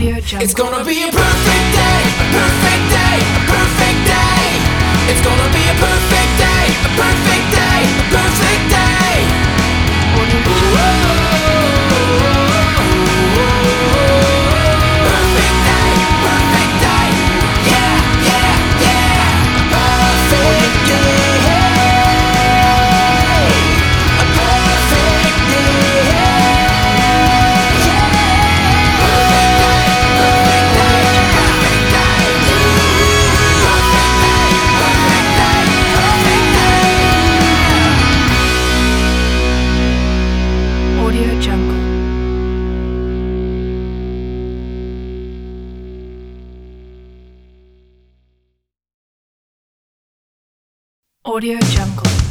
It's gonna be a perfect day, a perfect day, a perfect day. It's gonna be a perfect day, a perfect day, a perfect day. Audio Jungle.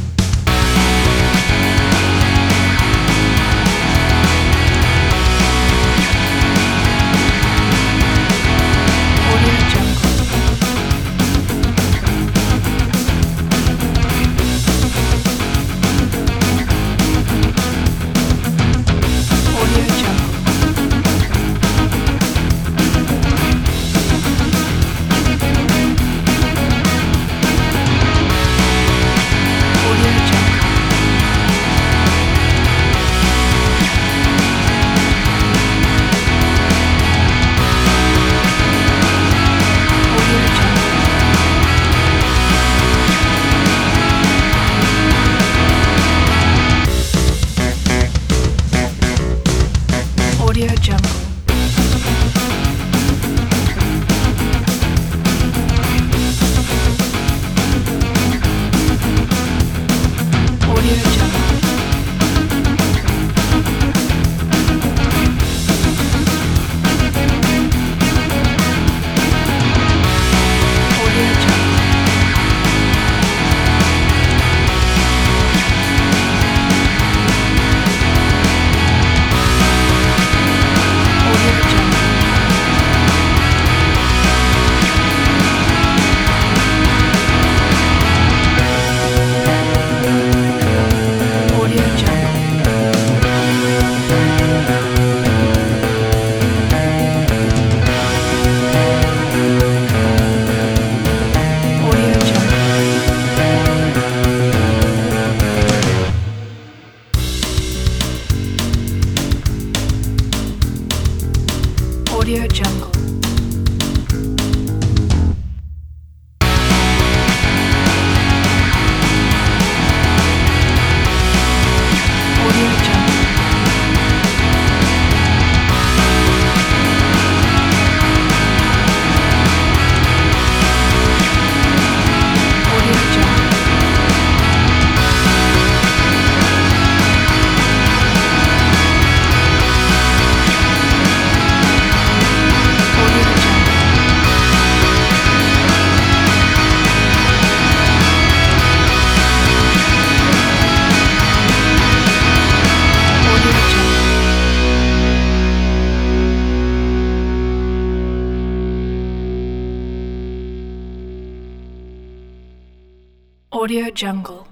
Audio Jungle.